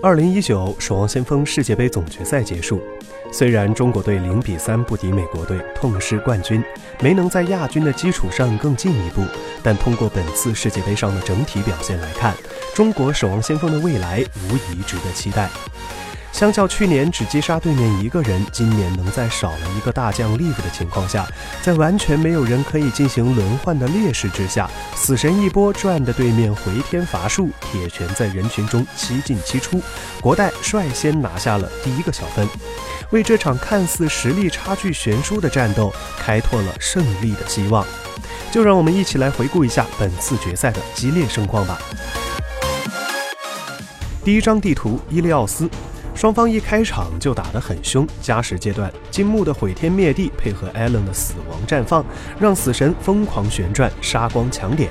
二零一九守望先锋世界杯总决赛结束，虽然中国队零比三不敌美国队，痛失冠军，没能在亚军的基础上更进一步，但通过本次世界杯上的整体表现来看，中国守望先锋的未来无疑值得期待。相较去年只击杀对面一个人，今年能在少了一个大将 Live 的情况下，在完全没有人可以进行轮换的劣势之下，死神一波赚的对面回天乏术，铁拳在人群中七进七出，国代率先拿下了第一个小分，为这场看似实力差距悬殊的战斗开拓了胜利的希望。就让我们一起来回顾一下本次决赛的激烈盛况吧。第一张地图，伊利奥斯。双方一开场就打得很凶，加时阶段，金木的毁天灭地配合艾伦的死亡绽放，让死神疯狂旋转，杀光抢点。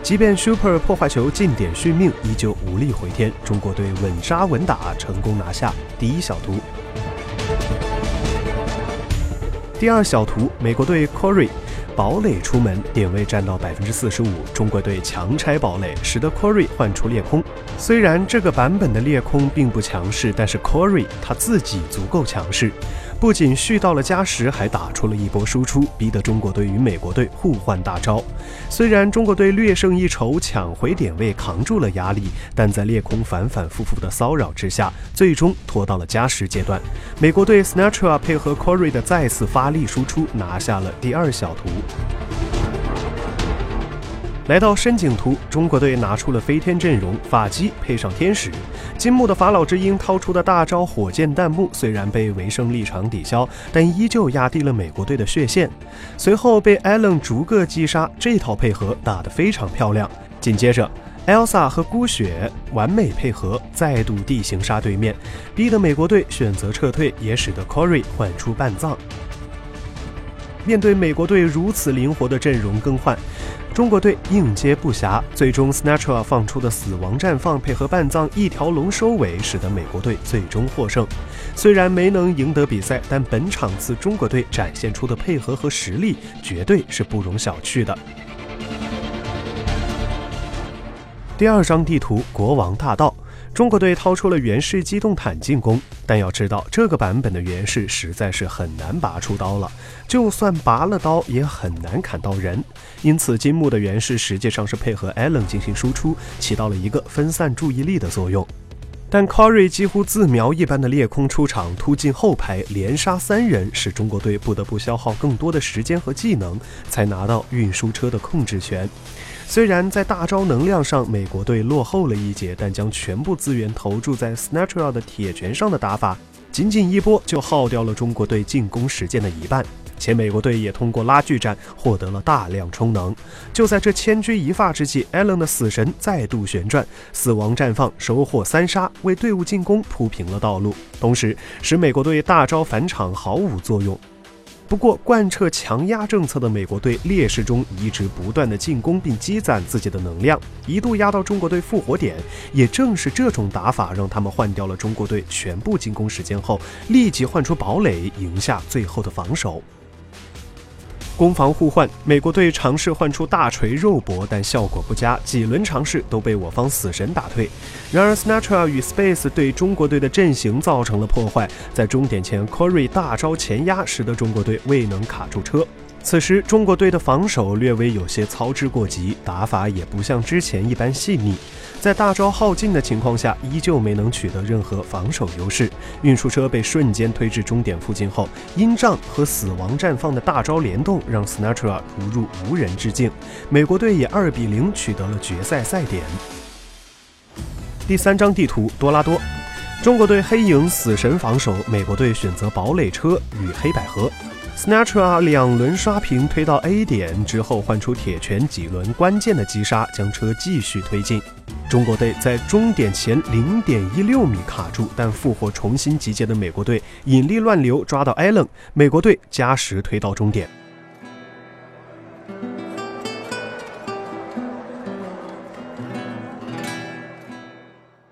即便 Super 破坏球近点续命，依旧无力回天。中国队稳扎稳打，成功拿下第一小图。第二小图，美国队 Corey。堡垒出门，点位占到百分之四十五。中国队强拆堡垒，使得 Corey 换出裂空。虽然这个版本的裂空并不强势，但是 Corey 他自己足够强势。不仅续到了加时，还打出了一波输出，逼得中国队与美国队互换大招。虽然中国队略胜一筹，抢回点位，扛住了压力，但在裂空反反复复的骚扰之下，最终拖到了加时阶段。美国队 Snatcher 配合 Corey 的再次发力输出，拿下了第二小图。来到深井图，中国队拿出了飞天阵容，法基配上天使，金木的法老之鹰掏出的大招火箭弹幕，虽然被维生立场抵消，但依旧压低了美国队的血线。随后被艾伦逐个击杀，这套配合打得非常漂亮。紧接着，Elsa 和孤雪完美配合，再度地形杀对面，逼得美国队选择撤退，也使得 Corey 换出半藏。面对美国队如此灵活的阵容更换，中国队应接不暇，最终 Snatcher 放出的死亡绽放配合半藏一条龙收尾，使得美国队最终获胜。虽然没能赢得比赛，但本场次中国队展现出的配合和实力绝对是不容小觑的。第二张地图，国王大道。中国队掏出了源氏机动坦进攻，但要知道这个版本的源氏实在是很难拔出刀了，就算拔了刀也很难砍到人。因此，金木的源氏实际上是配合 alen 进行输出，起到了一个分散注意力的作用。但 Corey 几乎自瞄一般的裂空出场，突进后排连杀三人，使中国队不得不消耗更多的时间和技能，才拿到运输车的控制权。虽然在大招能量上美国队落后了一截，但将全部资源投注在 Snatcher 的铁拳上的打法，仅仅一波就耗掉了中国队进攻时间的一半。且美国队也通过拉锯战获得了大量充能。就在这千钧一发之际，Allen 的死神再度旋转，死亡绽放，收获三杀，为队伍进攻铺平了道路，同时使美国队大招返场毫无作用。不过，贯彻强压政策的美国队劣势中一直不断的进攻并积攒自己的能量，一度压到中国队复活点。也正是这种打法，让他们换掉了中国队全部进攻时间后，立即换出堡垒，赢下最后的防守。攻防互换，美国队尝试换出大锤肉搏，但效果不佳，几轮尝试都被我方死神打退。然而，Snatcher 与 Space 对中国队的阵型造成了破坏，在终点前，Corey 大招前压，使得中国队未能卡住车。此时，中国队的防守略微有些操之过急，打法也不像之前一般细腻。在大招耗尽的情况下，依旧没能取得任何防守优势。运输车被瞬间推至终点附近后，阴障和死亡绽放的大招联动，让 Snatcher 突入无人之境。美国队以二比零取得了决赛赛点。第三张地图，多拉多。中国队黑影死神防守，美国队选择堡垒车与黑百合。Snatcher 两轮刷屏推到 A 点之后，换出铁拳几轮关键的击杀，将车继续推进。中国队在终点前零点一六米卡住，但复活重新集结的美国队引力乱流抓到 Allen，美国队加时推到终点。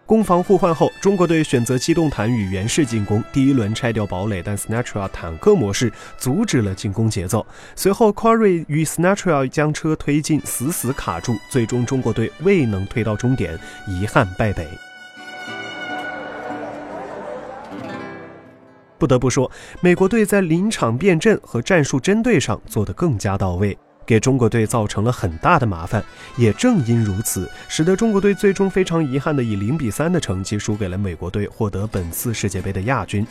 攻防互换后，中国队选择机动坦与原式进攻，第一轮拆掉堡垒，但 Snatchia 坦克模式阻止了进攻节奏。随后 q u a r y 与 Snatchia 将车推进，死死卡住，最终中国队未能推到终点，遗憾败北。不得不说，美国队在临场变阵和战术针对上做得更加到位。给中国队造成了很大的麻烦。也正因如此，使得中国队最终非常遗憾的以零比三的成绩输给了美国队，获得本次世界杯的亚军。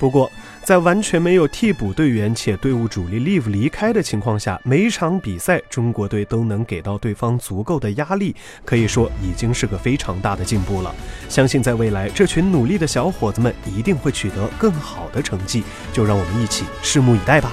不过，在完全没有替补队员且队伍主力 Live 离开的情况下，每场比赛中国队都能给到对方足够的压力，可以说已经是个非常大的进步了。相信在未来，这群努力的小伙子们一定会取得更好的成绩，就让我们一起拭目以待吧。